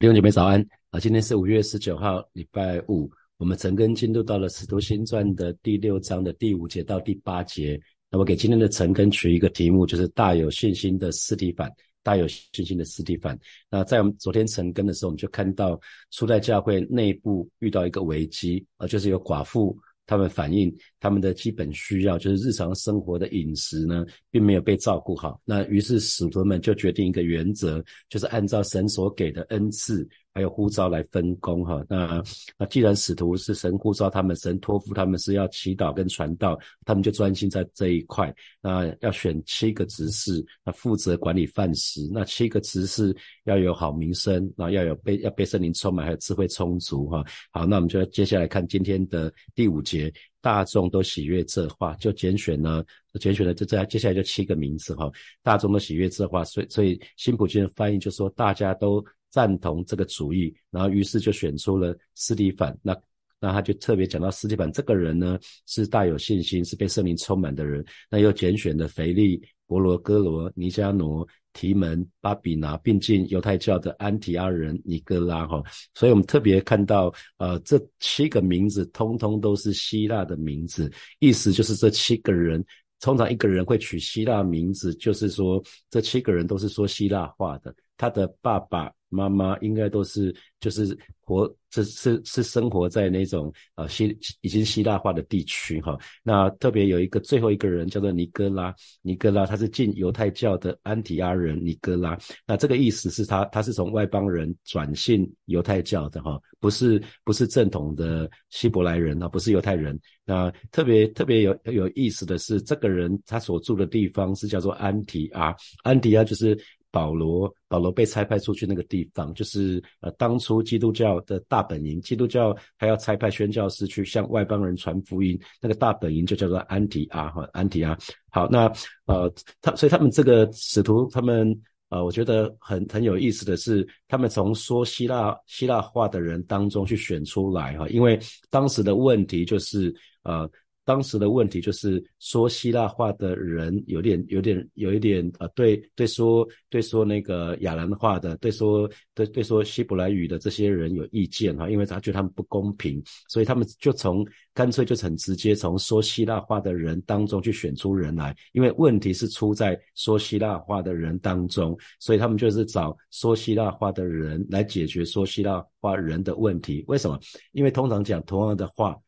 弟兄姐妹早安啊！今天是五月十九号，礼拜五。我们陈根进入到了《使徒行传》的第六章的第五节到第八节。那我给今天的陈根取一个题目，就是大有信心的斯蒂凡。大有信心的斯蒂凡。那在我们昨天陈根的时候，我们就看到初代教会内部遇到一个危机啊，就是有寡妇。他们反映他们的基本需要，就是日常生活的饮食呢，并没有被照顾好。那于是使徒们就决定一个原则，就是按照神所给的恩赐。还有呼召来分工哈，那那既然使徒是神呼召他们，神托付他们是要祈祷跟传道，他们就专心在这一块。那要选七个执事，那负责管理饭食。那七个执事要有好名声，然后要有被要被圣灵充满，还有智慧充足哈。好，那我们就接下来看今天的第五节，大众都喜悦这话，就拣选了，拣选了这这接下来就七个名字哈，大众都喜悦这话，所以所以新普金的翻译就说大家都。赞同这个主意，然后于是就选出了斯蒂凡。那那他就特别讲到斯蒂凡这个人呢，是大有信心，是被圣灵充满的人。那又拣选了腓力、伯罗哥罗、尼加挪、提门、巴比拿，并进犹太教的安提阿人尼哥拉。哈，所以我们特别看到，呃，这七个名字通通都是希腊的名字，意思就是这七个人，通常一个人会取希腊名字，就是说这七个人都是说希腊话的。他的爸爸。妈妈应该都是就是活，这是是生活在那种呃希已经希腊化的地区哈。那特别有一个最后一个人叫做尼哥拉，尼哥拉他是进犹太教的安提阿人尼哥拉。那这个意思是他他是从外邦人转信犹太教的哈，不是不是正统的希伯来人啊，不是犹太人。那特别特别有有意思的是，这个人他所住的地方是叫做安提阿，安提阿就是。保罗，保罗被差派出去那个地方，就是呃，当初基督教的大本营。基督教还要差派宣教士去向外邦人传福音，那个大本营就叫做安提阿哈，安提阿。好，那呃，他所以他们这个使徒，他们呃，我觉得很很有意思的是，他们从说希腊希腊话的人当中去选出来哈，因为当时的问题就是呃。当时的问题就是说希腊话的人有点有点有一点呃对对说对说那个亚兰话的对说对对说希伯来语的这些人有意见哈，因为他觉得他们不公平，所以他们就从干脆就很直接从说希腊话的人当中去选出人来，因为问题是出在说希腊话的人当中，所以他们就是找说希腊话的人来解决说希腊话人的问题。为什么？因为通常讲同样的话。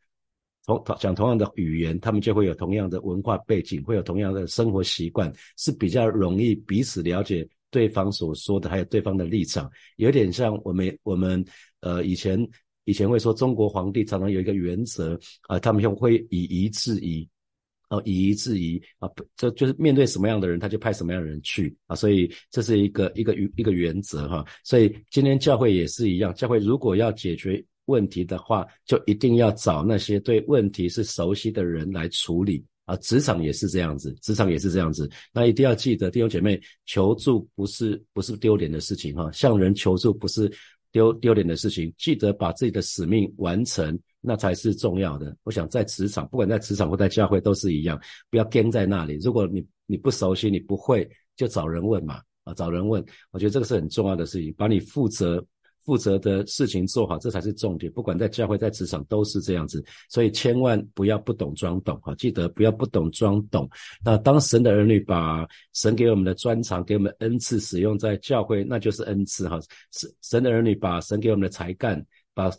同讲同样的语言，他们就会有同样的文化背景，会有同样的生活习惯，是比较容易彼此了解对方所说的，还有对方的立场。有点像我们我们呃以前以前会说中国皇帝常常有一个原则啊，他们用会以夷制夷，哦以夷制夷啊，这就是面对什么样的人，他就派什么样的人去啊，所以这是一个一个一个原则哈。所以今天教会也是一样，教会如果要解决。问题的话，就一定要找那些对问题是熟悉的人来处理啊。职场也是这样子，职场也是这样子。那一定要记得，弟兄姐妹，求助不是不是丢脸的事情哈。向人求助不是丢丢脸的事情，记得把自己的使命完成，那才是重要的。我想在职场，不管在职场或在教会都是一样，不要跟在那里。如果你你不熟悉，你不会，就找人问嘛啊，找人问。我觉得这个是很重要的事情，把你负责。负责的事情做好，这才是重点。不管在教会、在职场都是这样子，所以千万不要不懂装懂哈！记得不要不懂装懂。那当神的儿女把神给我们的专长、给我们恩赐使用在教会，那就是恩赐哈。神神的儿女把神给我们的才干，把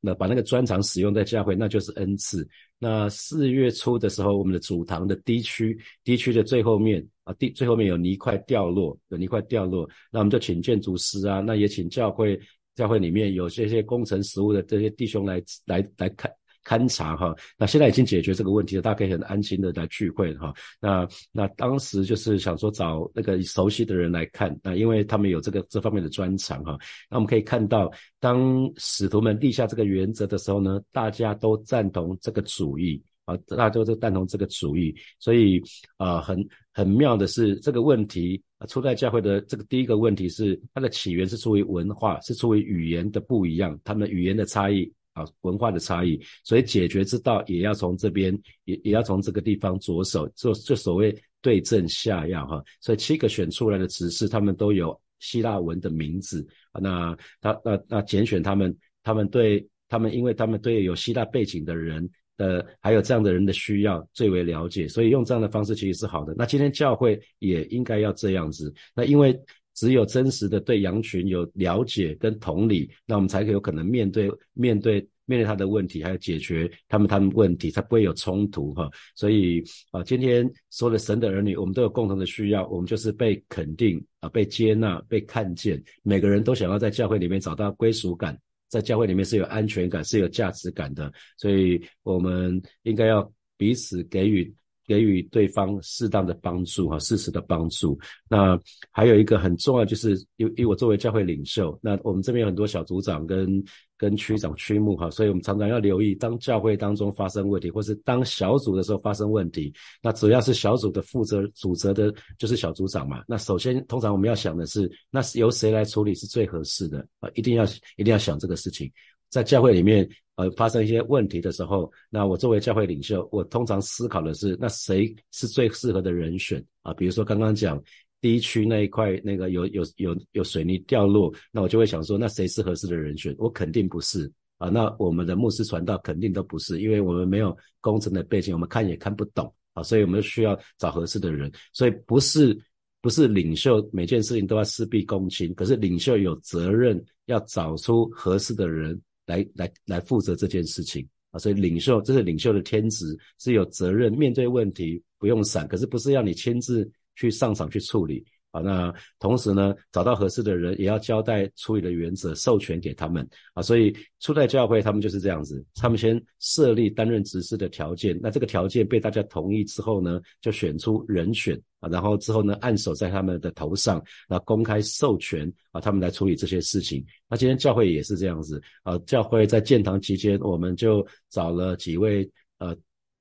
那把那个专长使用在教会，那就是恩赐。那四月初的时候，我们的主堂的地区，地区的最后面啊，地最后面有泥块掉落，有泥块掉落，那我们就请建筑师啊，那也请教会。教会里面有这些工程实务的这些弟兄来来来看勘察哈，那现在已经解决这个问题了，大家可以很安心的来聚会哈。那那当时就是想说找那个熟悉的人来看，那因为他们有这个这方面的专长哈。那我们可以看到，当使徒们立下这个原则的时候呢，大家都赞同这个主意。啊，大家都赞同这个主意，所以啊，很很妙的是，这个问题啊，初代教会的这个第一个问题是，它的起源是出于文化，是出于语言的不一样，他们语言的差异啊，文化的差异，所以解决之道也要从这边，也也要从这个地方着手，做就所谓对症下药哈。所以七个选出来的执事，他们都有希腊文的名字啊。那他那那拣选他们，他们对他们，因为他们对有希腊背景的人的还有这样的人的需要最为了解，所以用这样的方式其实是好的。那今天教会也应该要这样子。那因为只有真实的对羊群有了解跟同理，那我们才有可能面对面对。面对他的问题，还有解决他们他们问题，才不会有冲突哈。所以啊，今天所有的神的儿女，我们都有共同的需要，我们就是被肯定啊，被接纳，被看见。每个人都想要在教会里面找到归属感，在教会里面是有安全感、是有价值感的。所以我们应该要彼此给予。给予对方适当的帮助和，适时的帮助。那还有一个很重要，就是因因为我作为教会领袖，那我们这边有很多小组长跟跟区长区牧哈，所以我们常常要留意，当教会当中发生问题，或是当小组的时候发生问题，那主要是小组的负责主责的，就是小组长嘛。那首先，通常我们要想的是，那是由谁来处理是最合适的啊？一定要一定要想这个事情。在教会里面，呃，发生一些问题的时候，那我作为教会领袖，我通常思考的是，那谁是最适合的人选啊？比如说刚刚讲第一区那一块，那个有有有有水泥掉落，那我就会想说，那谁是合适的人选？我肯定不是啊。那我们的牧师传道肯定都不是，因为我们没有工程的背景，我们看也看不懂啊，所以我们需要找合适的人。所以不是不是领袖每件事情都要事必躬亲，可是领袖有责任要找出合适的人。来来来负责这件事情啊，所以领袖这是领袖的天职，是有责任面对问题不用闪，可是不是要你亲自去上场去处理。啊，那同时呢，找到合适的人，也要交代处理的原则，授权给他们啊。所以初代教会他们就是这样子，他们先设立担任执事的条件，那这个条件被大家同意之后呢，就选出人选啊，然后之后呢，按手在他们的头上，那公开授权啊，他们来处理这些事情。那今天教会也是这样子啊，教会在建堂期间，我们就找了几位呃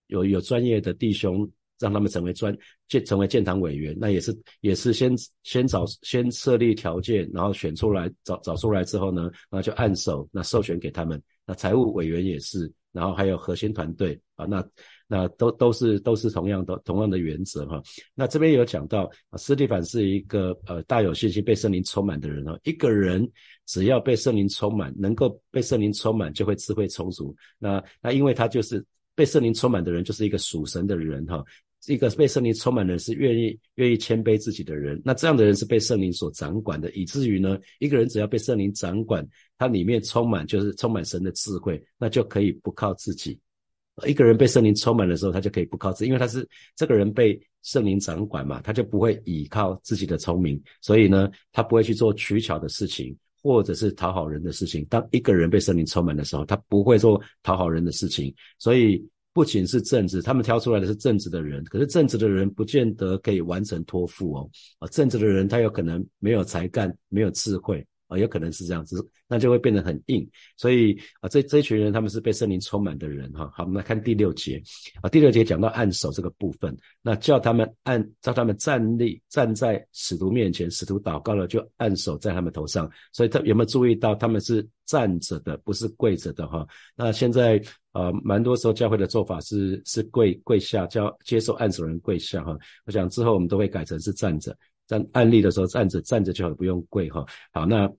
有有专业的弟兄。让他们成为专建成为建堂委员，那也是也是先先找先设立条件，然后选出来找找出来之后呢，然后就按手那授权给他们。那财务委员也是，然后还有核心团队啊，那那都都是都是同样的同样的原则哈。那这边有讲到啊，斯蒂凡是一个呃大有信心被圣灵充满的人哦。一个人只要被圣灵充满，能够被圣灵充满，就会智慧充足。那那因为他就是被圣灵充满的人，就是一个属神的人哈。一个被圣灵充满的人是愿意愿意谦卑自己的人，那这样的人是被圣灵所掌管的，以至于呢，一个人只要被圣灵掌管，他里面充满就是充满神的智慧，那就可以不靠自己。一个人被圣灵充满的时候，他就可以不靠自己，因为他是这个人被圣灵掌管嘛，他就不会倚靠自己的聪明，所以呢，他不会去做取巧的事情，或者是讨好人的事情。当一个人被圣灵充满的时候，他不会做讨好人的事情，所以。不仅是正直，他们挑出来的是正直的人，可是正直的人不见得可以完成托付哦。啊，正直的人他有可能没有才干，没有智慧。啊，有可能是这样子，那就会变得很硬。所以啊，这这群人他们是被圣灵充满的人哈。好，我们来看第六节啊，第六节讲到按手这个部分，那叫他们按，叫他们站立，站在使徒面前，使徒祷告了就按手在他们头上。所以他有没有注意到他们是站着的，不是跪着的哈？那现在呃，蛮多时候教会的做法是是跪跪下，叫接受按手人跪下哈。我想之后我们都会改成是站着。站案例的时候站着站着就好，不用跪哈。好，那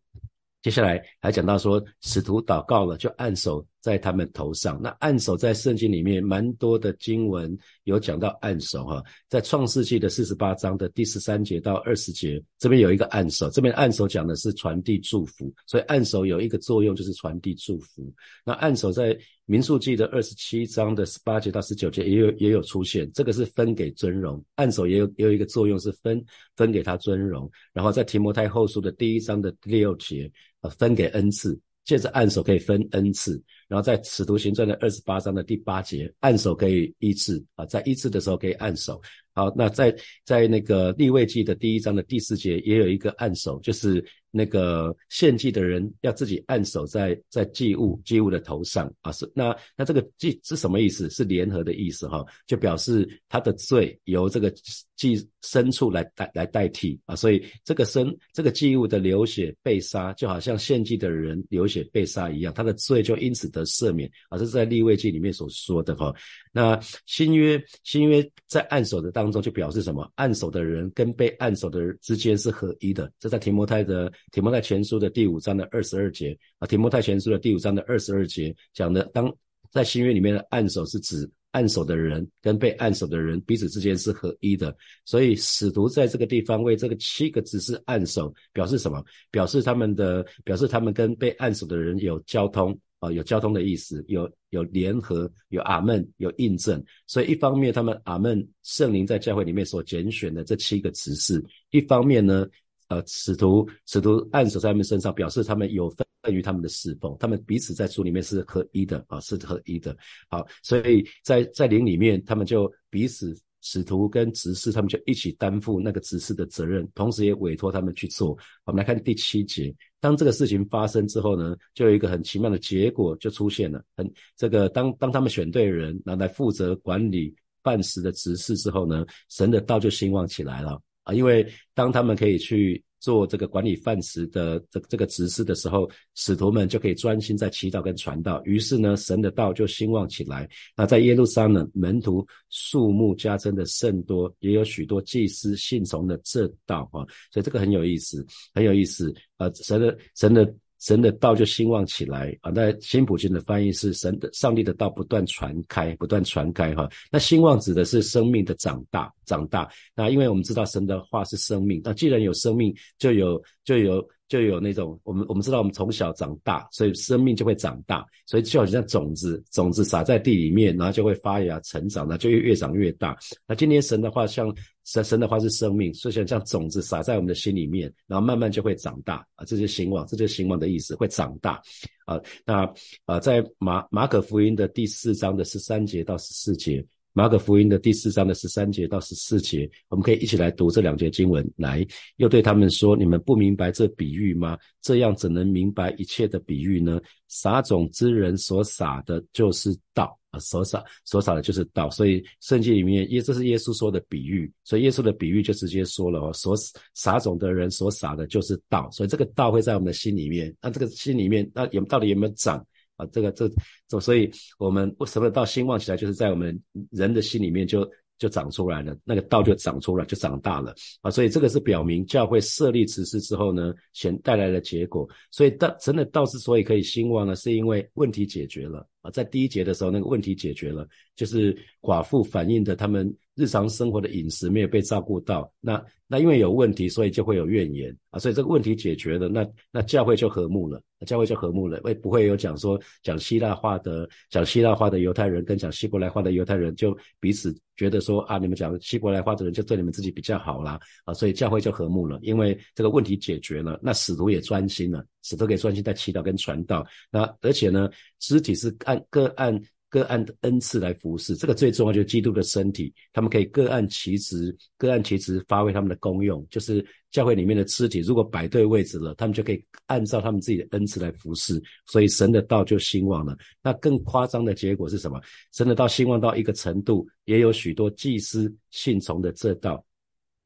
接下来还讲到说，使徒祷告了就按手。在他们头上，那按手在圣经里面蛮多的经文有讲到按手哈，在创世纪的四十八章的第十三节到二十节，这边有一个按手，这边按手讲的是传递祝福，所以按手有一个作用就是传递祝福。那按手在民数记的二十七章的十八节到十九节也有也有出现，这个是分给尊荣，按手也有也有一个作用是分分给他尊荣。然后在提摩太后书的第一章的第六节，呃，分给恩赐。借着按手可以分 n 次，然后在使徒行传的二十八章的第八节，按手可以一次啊，在一次的时候可以按手。好，那在在那个立位记的第一章的第四节也有一个按手，就是那个献祭的人要自己按手在在祭物祭物的头上啊，是那那这个祭是什么意思？是联合的意思哈，就表示他的罪由这个祭牲畜来代来代替啊，所以这个牲这个祭物的流血被杀，就好像献祭的人流血被杀一样，他的罪就因此得。赦免啊，这是在立位记里面所说的哈。那新约新约在按手的当中就表示什么？按手的人跟被按手的人之间是合一的。这在提摩太的提摩太前书的第五章的二十二节啊，提摩太前书的第五章的二十二节讲的，当在新约里面的按手是指。按手的人跟被按手的人彼此之间是合一的，所以使徒在这个地方为这个七个字是按手表示什么？表示他们的表示他们跟被按手的人有交通啊，有交通的意思，有有联合，有阿门，有印证。所以一方面他们阿门圣灵在教会里面所拣选的这七个执事，一方面呢。呃，使徒使徒按手在他们身上，表示他们有份于他们的侍奉，他们彼此在主里面是合一的啊，是合一的。好，所以在在灵里面，他们就彼此使徒跟执事，他们就一起担负那个执事的责任，同时也委托他们去做。我们来看第七节，当这个事情发生之后呢，就有一个很奇妙的结果就出现了。很这个当当他们选对人，拿来负责管理办事的执事之后呢，神的道就兴旺起来了。啊，因为当他们可以去做这个管理饭食的这这个执事的时候，使徒们就可以专心在祈祷跟传道。于是呢，神的道就兴旺起来。那在耶路撒冷，门徒数目加增的甚多，也有许多祭司信从的这道啊。所以这个很有意思，很有意思。呃，神的神的。神的道就兴旺起来啊！那新普京的翻译是神的上帝的道不断传开，不断传开哈。那兴旺指的是生命的长大，长大。那因为我们知道神的话是生命，那既然有生命，就有就有。就有那种我们我们知道我们从小长大，所以生命就会长大，所以就好像种子，种子撒在地里面，然后就会发芽成长，那就越越长越大。那今天神的话像神神的话是生命，所以像像种子撒在我们的心里面，然后慢慢就会长大啊，这是兴旺，这就是兴旺的意思，会长大啊。那啊，在马马可福音的第四章的十三节到十四节。马可福音的第四章的十三节到十四节，我们可以一起来读这两节经文。来，又对他们说：“你们不明白这比喻吗？这样怎能明白一切的比喻呢？撒种之人所撒的就是道啊，所撒所撒的就是道。所以圣经里面，耶这是耶稣说的比喻，所以耶稣的比喻就直接说了哦，所撒种的人所撒的就是道。所以这个道会在我们的心里面，那这个心里面，那有到底有没有长？”啊，这个这这，所以我们为什么到兴旺起来，就是在我们人的心里面就就长出来了，那个道就长出来，就长大了啊。所以这个是表明教会设立此事之后呢，显带来的结果。所以道真的道之所以可以兴旺呢，是因为问题解决了啊。在第一节的时候，那个问题解决了，就是寡妇反映的他们。日常生活的饮食没有被照顾到，那那因为有问题，所以就会有怨言。啊，所以这个问题解决了，那那教会就和睦了，教会就和睦了，会不会有讲说讲希腊话的讲希腊话的犹太人跟讲希伯来话的犹太人就彼此觉得说啊，你们讲希伯来话的人就对你们自己比较好啦。啊，所以教会就和睦了，因为这个问题解决了，那使徒也专心了，使徒可以专心在祈祷跟传道，那而且呢，肢体是按各按。各按恩赐来服侍，这个最重要就是基督的身体，他们可以各按其职，各按其职发挥他们的功用。就是教会里面的肢体，如果摆对位置了，他们就可以按照他们自己的恩赐来服侍，所以神的道就兴旺了。那更夸张的结果是什么？神的道兴旺到一个程度，也有许多祭司信从的这道。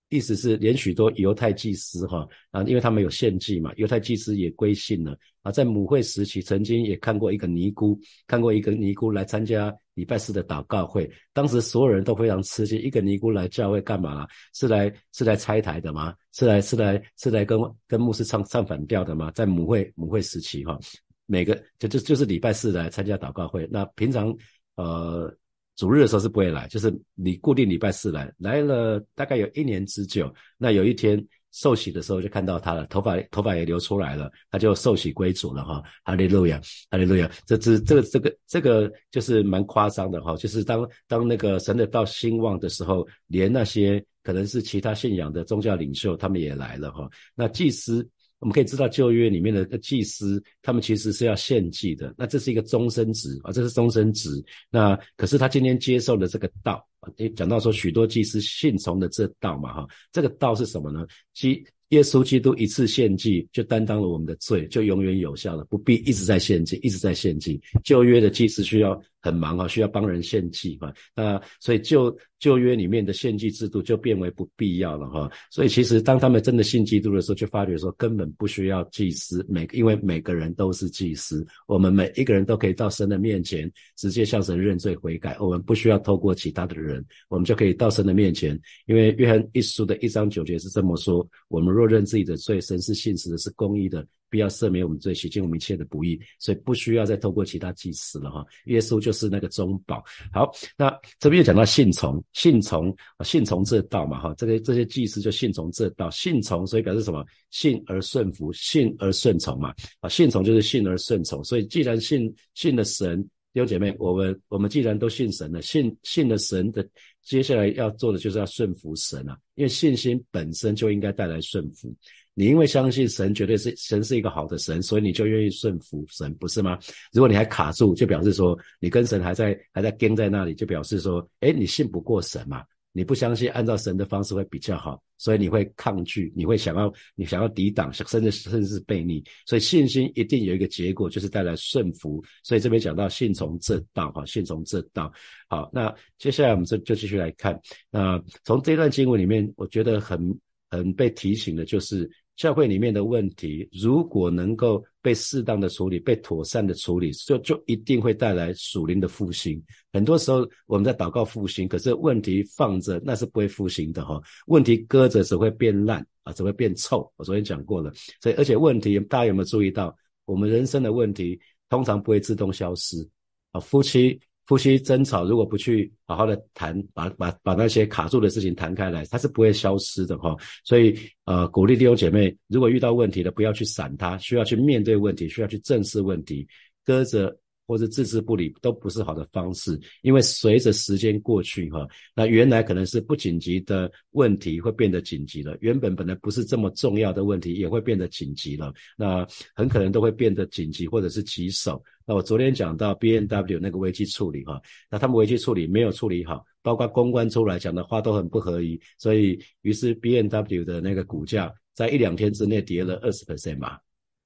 意思是，连许多犹太祭司哈啊，因为他们有献祭嘛，犹太祭司也归信了啊。在母会时期，曾经也看过一个尼姑，看过一个尼姑来参加礼拜四的祷告会。当时所有人都非常吃惊，一个尼姑来教会干嘛？是来是来拆台的吗？是来是来是来跟跟牧师唱唱反调的吗？在母会母会时期哈，每个就就就是礼拜四来参加祷告会。那平常呃。主日的时候是不会来，就是你固定礼拜四来，来了大概有一年之久。那有一天受洗的时候就看到他了，头发头发也流出来了，他就受洗归主了哈。哈利路亚，哈利路亚。这这这个这个这个就是蛮夸张的哈，就是当当那个神的到兴旺的时候，连那些可能是其他信仰的宗教领袖他们也来了哈。那祭司。我们可以知道旧约里面的祭司，他们其实是要献祭的，那这是一个终身职啊，这是终身职。那可是他今天接受了这个道啊，讲到说许多祭司信从的这道嘛哈，这个道是什么呢？基耶稣基督一次献祭就担当了我们的罪，就永远有效了，不必一直在献祭，一直在献祭。旧约的祭司需要。很忙哈，需要帮人献祭哈，那所以旧旧约里面的献祭制度就变为不必要了哈。所以其实当他们真的信基督的时候，就发觉说根本不需要祭司，每因为每个人都是祭司，我们每一个人都可以到神的面前直接向神认罪悔改，我们不需要透过其他的人，我们就可以到神的面前。因为约翰一书的一章九节是这么说：我们若认自己的罪，神是信实的，是公义的。必要赦免我们罪，洗净我们一切的不义，所以不需要再透过其他祭司了哈。耶稣就是那个中保。好，那这边又讲到信从，信从，信从这道嘛哈。这个这些祭司就信从这道，信从，所以表示什么？信而顺服，信而顺从嘛。啊，信从就是信而顺从。所以既然信信了神，弟兄姐妹，我们我们既然都信神了，信信了神的，接下来要做的就是要顺服神啊，因为信心本身就应该带来顺服。你因为相信神绝对是神是一个好的神，所以你就愿意顺服神，不是吗？如果你还卡住，就表示说你跟神还在还在跟在那里，就表示说，哎，你信不过神嘛？你不相信按照神的方式会比较好，所以你会抗拒，你会想要你想要抵挡，甚至甚至是背逆。所以信心一定有一个结果，就是带来顺服。所以这边讲到信从这道，哈，信从这道。好，那接下来我们就就继续来看。那从这段经文里面，我觉得很很被提醒的就是。教会里面的问题，如果能够被适当的处理、被妥善的处理，就就一定会带来属灵的复兴。很多时候我们在祷告复兴，可是问题放着那是不会复兴的哈。问题搁着只会变烂啊，只会变臭。我昨天讲过了，所以而且问题大家有没有注意到，我们人生的问题通常不会自动消失啊，夫妻。夫妻争吵，如果不去好好的谈，把把把那些卡住的事情谈开来，它是不会消失的哈。所以呃，鼓励弟兄姐妹，如果遇到问题了，不要去闪它，需要去面对问题，需要去正视问题，搁着。或者置之不理都不是好的方式，因为随着时间过去，哈，那原来可能是不紧急的问题会变得紧急了，原本本来不是这么重要的问题也会变得紧急了，那很可能都会变得紧急或者是棘手。那我昨天讲到 B N W 那个危机处理，哈，那他们危机处理没有处理好，包括公关出来讲的话都很不合宜，所以于是 B N W 的那个股价在一两天之内跌了二十 percent 嘛。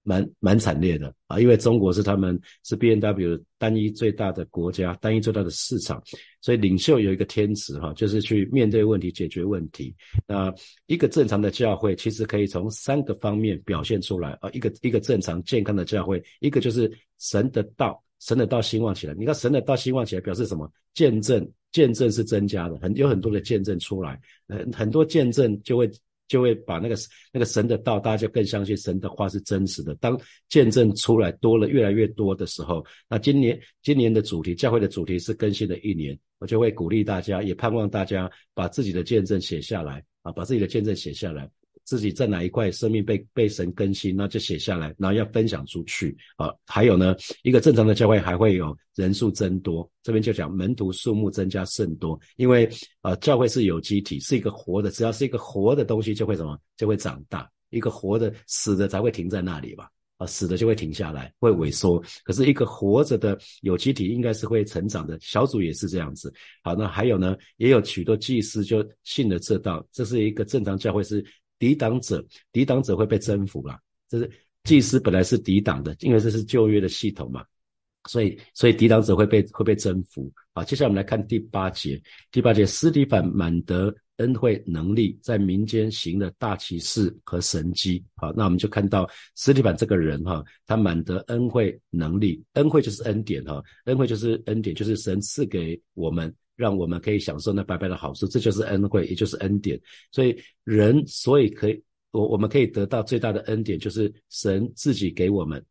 蛮蛮惨烈的啊，因为中国是他们是 B N W 单一最大的国家，单一最大的市场，所以领袖有一个天职哈，就是去面对问题、解决问题。那一个正常的教会其实可以从三个方面表现出来啊，一个一个正常健康的教会，一个就是神的道，神的道兴旺起来。你看神的道兴旺起来，表示什么？见证，见证是增加的，很有很多的见证出来，很很多见证就会。就会把那个那个神的道，大家就更相信神的话是真实的。当见证出来多了，越来越多的时候，那今年今年的主题，教会的主题是更新的一年，我就会鼓励大家，也盼望大家把自己的见证写下来啊，把自己的见证写下来。自己在哪一块生命被被神更新，那就写下来，然后要分享出去啊。还有呢，一个正常的教会还会有人数增多，这边就讲门徒数目增加甚多，因为啊，教会是有机体，是一个活的，只要是一个活的东西，就会什么就会长大。一个活的死的才会停在那里吧？啊，死的就会停下来，会萎缩。可是一个活着的有机体应该是会成长的，小组也是这样子。好，那还有呢，也有许多祭司就信了这道，这是一个正常教会是。抵挡者，抵挡者会被征服了。这是祭司本来是抵挡的，因为这是旧约的系统嘛，所以所以抵挡者会被会被征服。好，接下来我们来看第八节。第八节，斯蒂凡满得恩惠能力，在民间行了大奇事和神迹。好，那我们就看到斯蒂凡这个人哈，他满得恩惠能力，恩惠就是恩典哈，恩惠就是恩典，就是神赐给我们。让我们可以享受那白白的好处，这就是恩惠，也就是恩典。所以人，所以可以，我我们可以得到最大的恩典，就是神自己给我们，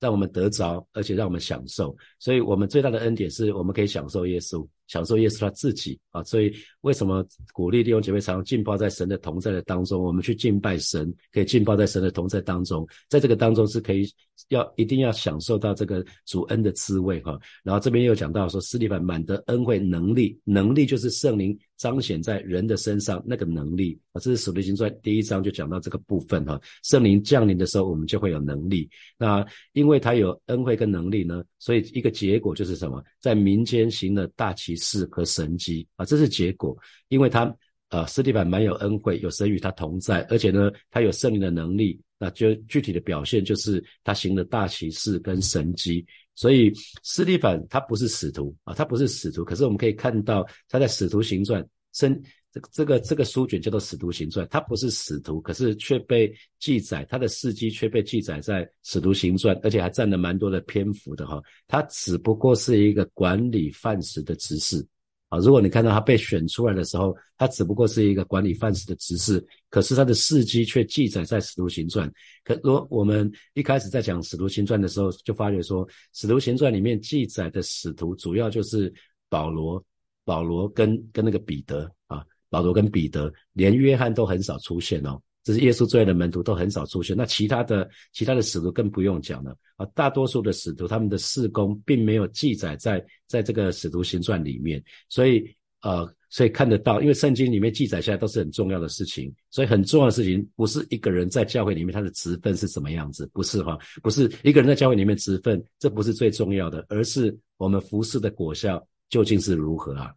让我们得着，而且让我们享受。所以我们最大的恩典是我们可以享受耶稣。享受耶稣他自己啊，所以为什么鼓励弟兄姐妹常常浸泡在神的同在的当中？我们去敬拜神，可以浸泡在神的同在当中，在这个当中是可以要一定要享受到这个主恩的滋味哈。然后这边又讲到说，斯蒂凡满得恩惠能力，能力就是圣灵彰显在人的身上那个能力啊。这是使徒行传第一章就讲到这个部分哈。圣灵降临的时候，我们就会有能力。那因为他有恩惠跟能力呢，所以一个结果就是什么，在民间行了大奇。事和神迹啊，这是结果，因为他呃，斯蒂凡蛮有恩惠，有神与他同在，而且呢，他有圣灵的能力，那就具体的表现就是他行了大奇事跟神迹，所以斯蒂凡他不是使徒啊，他不是使徒，可是我们可以看到他在使徒行传，生这个这个这个书卷叫做使徒行传，他不是使徒，可是却被记载他的事迹却被记载在使徒行传，而且还占了蛮多的篇幅的哈。他只不过是一个管理饭食的执事。啊，如果你看到他被选出来的时候，他只不过是一个管理范式的执事，可是他的事迹却记载在《使徒行传》。可如果我们一开始在讲《使徒行传》的时候，就发觉说，《使徒行传》里面记载的使徒主要就是保罗、保罗跟跟那个彼得啊，保罗跟彼得，连约翰都很少出现哦。这是耶稣最爱的门徒都很少出现，那其他的其他的使徒更不用讲了啊！大多数的使徒他们的事工并没有记载在在这个使徒行传里面，所以呃，所以看得到，因为圣经里面记载下来都是很重要的事情，所以很重要的事情不是一个人在教会里面他的职分是什么样子，不是哈，不是一个人在教会里面职分，这不是最重要的，而是我们服侍的果效究竟是如何啊？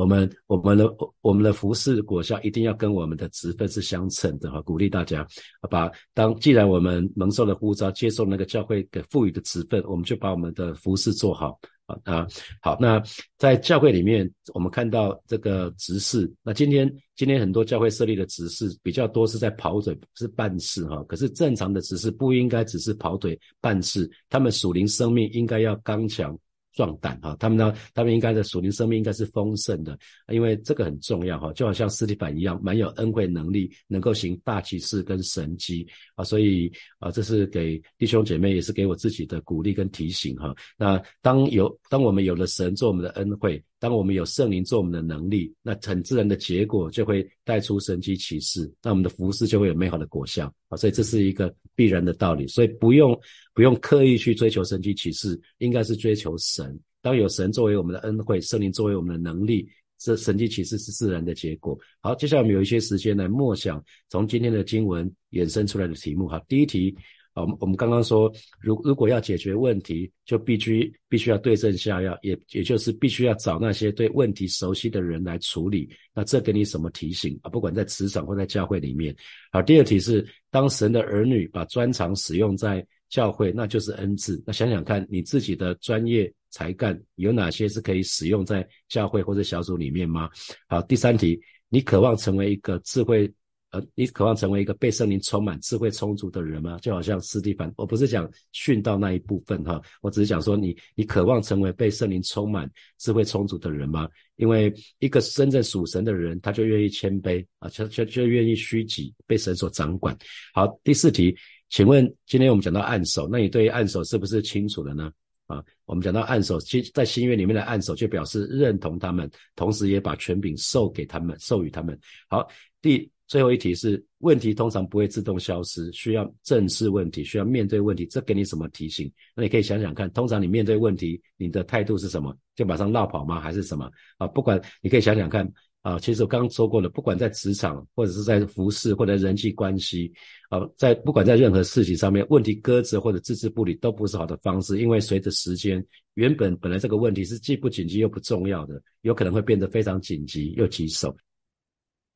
我们我们的我们的服饰果效一定要跟我们的职分是相称的哈，鼓励大家把当既然我们蒙受了呼召，接受那个教会给赋予的职分，我们就把我们的服饰做好啊啊好。那在教会里面，我们看到这个执事，那今天今天很多教会设立的执事比较多是在跑腿是办事哈，可是正常的执事不应该只是跑腿办事，他们属灵生命应该要刚强。壮胆哈，他们呢？他们应该的属灵生命应该是丰盛的，因为这个很重要哈，就好像斯蒂凡一样，蛮有恩惠能力，能够行大奇事跟神机啊，所以啊，这是给弟兄姐妹，也是给我自己的鼓励跟提醒哈。那当有当我们有了神做我们的恩惠。当我们有圣灵做我们的能力，那很自然的结果就会带出神迹奇事，那我们的服饰就会有美好的果效啊！所以这是一个必然的道理，所以不用不用刻意去追求神迹奇事，应该是追求神。当有神作为我们的恩惠，圣灵作为我们的能力，这神迹奇事是自然的结果。好，接下来我们有一些时间来默想从今天的经文衍生出来的题目。好，第一题。我们我们刚刚说，如如果要解决问题，就必须必须要对症下药，也也就是必须要找那些对问题熟悉的人来处理。那这给你什么提醒啊？不管在职场或在教会里面。好，第二题是，当神的儿女把专长使用在教会，那就是恩赐。那想想看，你自己的专业才干有哪些是可以使用在教会或者小组里面吗？好，第三题，你渴望成为一个智慧。呃，你渴望成为一个被圣灵充满、智慧充足的人吗？就好像斯蒂凡，我不是讲训到那一部分哈，我只是讲说你，你渴望成为被圣灵充满、智慧充足的人吗？因为一个真正属神的人，他就愿意谦卑啊，就就就愿意虚己，被神所掌管。好，第四题，请问今天我们讲到暗手，那你对于暗手是不是清楚了呢？啊，我们讲到暗手，其在新约里面的暗手就表示认同他们，同时也把权柄授给他们，授予他们。好，第。最后一题是问题通常不会自动消失，需要正视问题，需要面对问题。这给你什么提醒？那你可以想想看，通常你面对问题，你的态度是什么？就马上绕跑吗？还是什么？啊，不管你可以想想看啊。其实我刚刚说过了，不管在职场或者是在服饰或者人际关系啊，在不管在任何事情上面，问题搁置或者置之不理都不是好的方式，因为随着时间，原本本来这个问题是既不紧急又不重要的，有可能会变得非常紧急又棘手。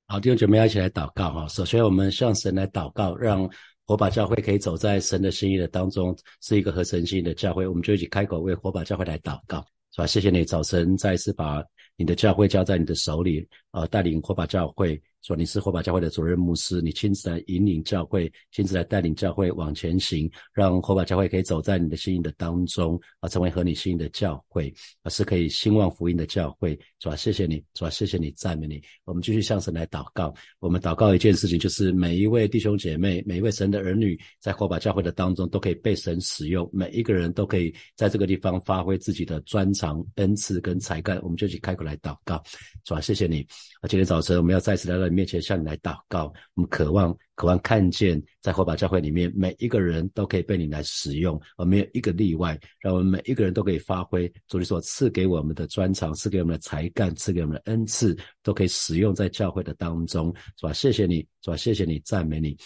好，弟兄姐妹要一起来祷告哈。首先，我们向神来祷告，让火把教会可以走在神的心意的当中，是一个合神心意的教会。我们就一起开口为火把教会来祷告，是吧？谢谢你，早晨再一次把你的教会交在你的手里，呃，带领火把教会。说你是火把教会的主任牧师，你亲自来引领教会，亲自来带领教会往前行，让火把教会可以走在你的心意的当中，啊，成为合你心意的教会，啊，是可以兴旺福音的教会，是吧？谢谢你，是吧？谢谢你，赞美你。我们继续向神来祷告。我们祷告一件事情，就是每一位弟兄姐妹，每一位神的儿女，在火把教会的当中，都可以被神使用，每一个人都可以在这个地方发挥自己的专长、恩赐跟才干。我们就去开口来祷告，是吧？谢谢你。啊，今天早晨我们要再次来到你。面前向你来祷告，我们渴望渴望看见，在火把教会里面，每一个人都可以被你来使用，而没有一个例外，让我们每一个人都可以发挥主你所赐给我们的专长，赐给我们的才干，赐给我们的恩赐，都可以使用在教会的当中，是吧？谢谢你，是吧？谢谢你，赞美你。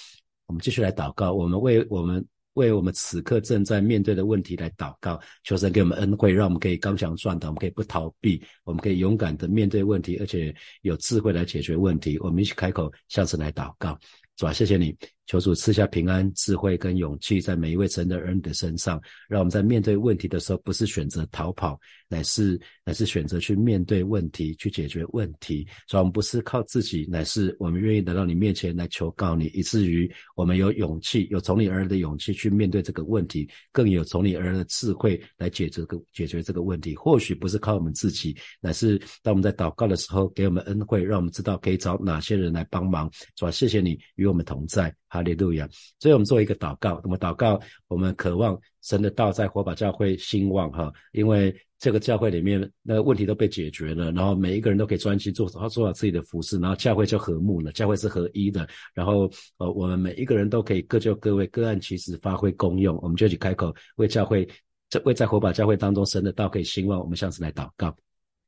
我们继续来祷告，我们为我们。为我们此刻正在面对的问题来祷告，求神给我们恩惠，让我们可以刚强壮胆，我们可以不逃避，我们可以勇敢的面对问题，而且有智慧来解决问题。我们一起开口向神来祷告，是吧？谢谢你，求主赐下平安、智慧跟勇气，在每一位神的儿女的身上，让我们在面对问题的时候，不是选择逃跑，乃是乃是选择去面对问题，去解决问题。所以，我们不是靠自己，乃是我们愿意来到你面前来求告你，以至于我们有勇气，有从你而来的勇气去面对这个问题，更有从你而来的智慧来解决个解决这个问题。或许不是靠我们自己，乃是当我们在祷告的时候，给我们恩惠，让我们知道可以找哪些人来帮忙。是吧？谢谢你与我们同在。哈利路亚！所以我们做一个祷告，那么祷告，我们渴望神的道在火把教会兴旺哈，因为这个教会里面那个问题都被解决了，然后每一个人都可以专心做好做好自己的服饰，然后教会就和睦了，教会是合一的，然后呃我们每一个人都可以各就各位，各按其职发挥功用，我们就一起开口为教会，这为在火把教会当中神的道可以兴旺，我们向神来祷告。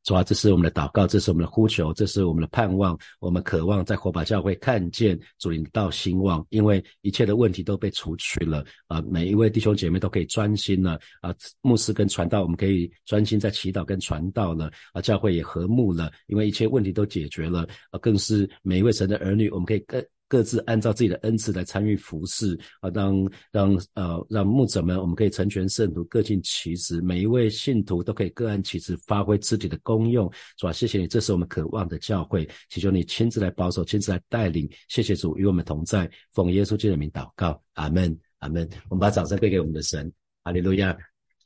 主啊，这是我们的祷告，这是我们的呼求，这是我们的盼望。我们渴望在火把教会看见主领道兴旺，因为一切的问题都被除去了啊！每一位弟兄姐妹都可以专心了啊！牧师跟传道，我们可以专心在祈祷跟传道了啊！教会也和睦了，因为一切问题都解决了啊！更是每一位神的儿女，我们可以更。各自按照自己的恩赐来参与服侍啊，让让呃让牧者们，我们可以成全圣徒，各尽其职。每一位信徒都可以各按其职，发挥自己的功用，是吧？谢谢你，这是我们渴望的教会，祈求你亲自来保守，亲自来带领。谢谢主与我们同在，奉耶稣基督的名祷告，阿门，阿门。我们把掌声归给我们的神，哈利路亚。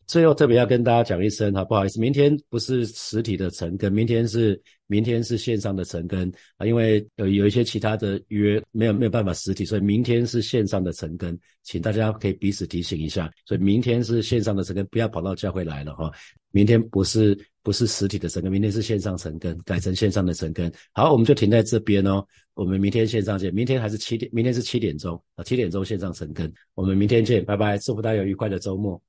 最后特别要跟大家讲一声哈，不好意思，明天不是实体的晨更，明天是明天是线上的晨更啊，因为有有一些其他的约没有没有办法实体，所以明天是线上的晨更，请大家可以彼此提醒一下，所以明天是线上的晨更，不要跑到教会来了哈，明天不是不是实体的晨更，明天是线上晨更，改成线上的晨更。好，我们就停在这边哦，我们明天线上见，明天还是七点，明天是七点钟啊，七点钟线上晨更，我们明天见，拜拜，祝福大家有愉快的周末。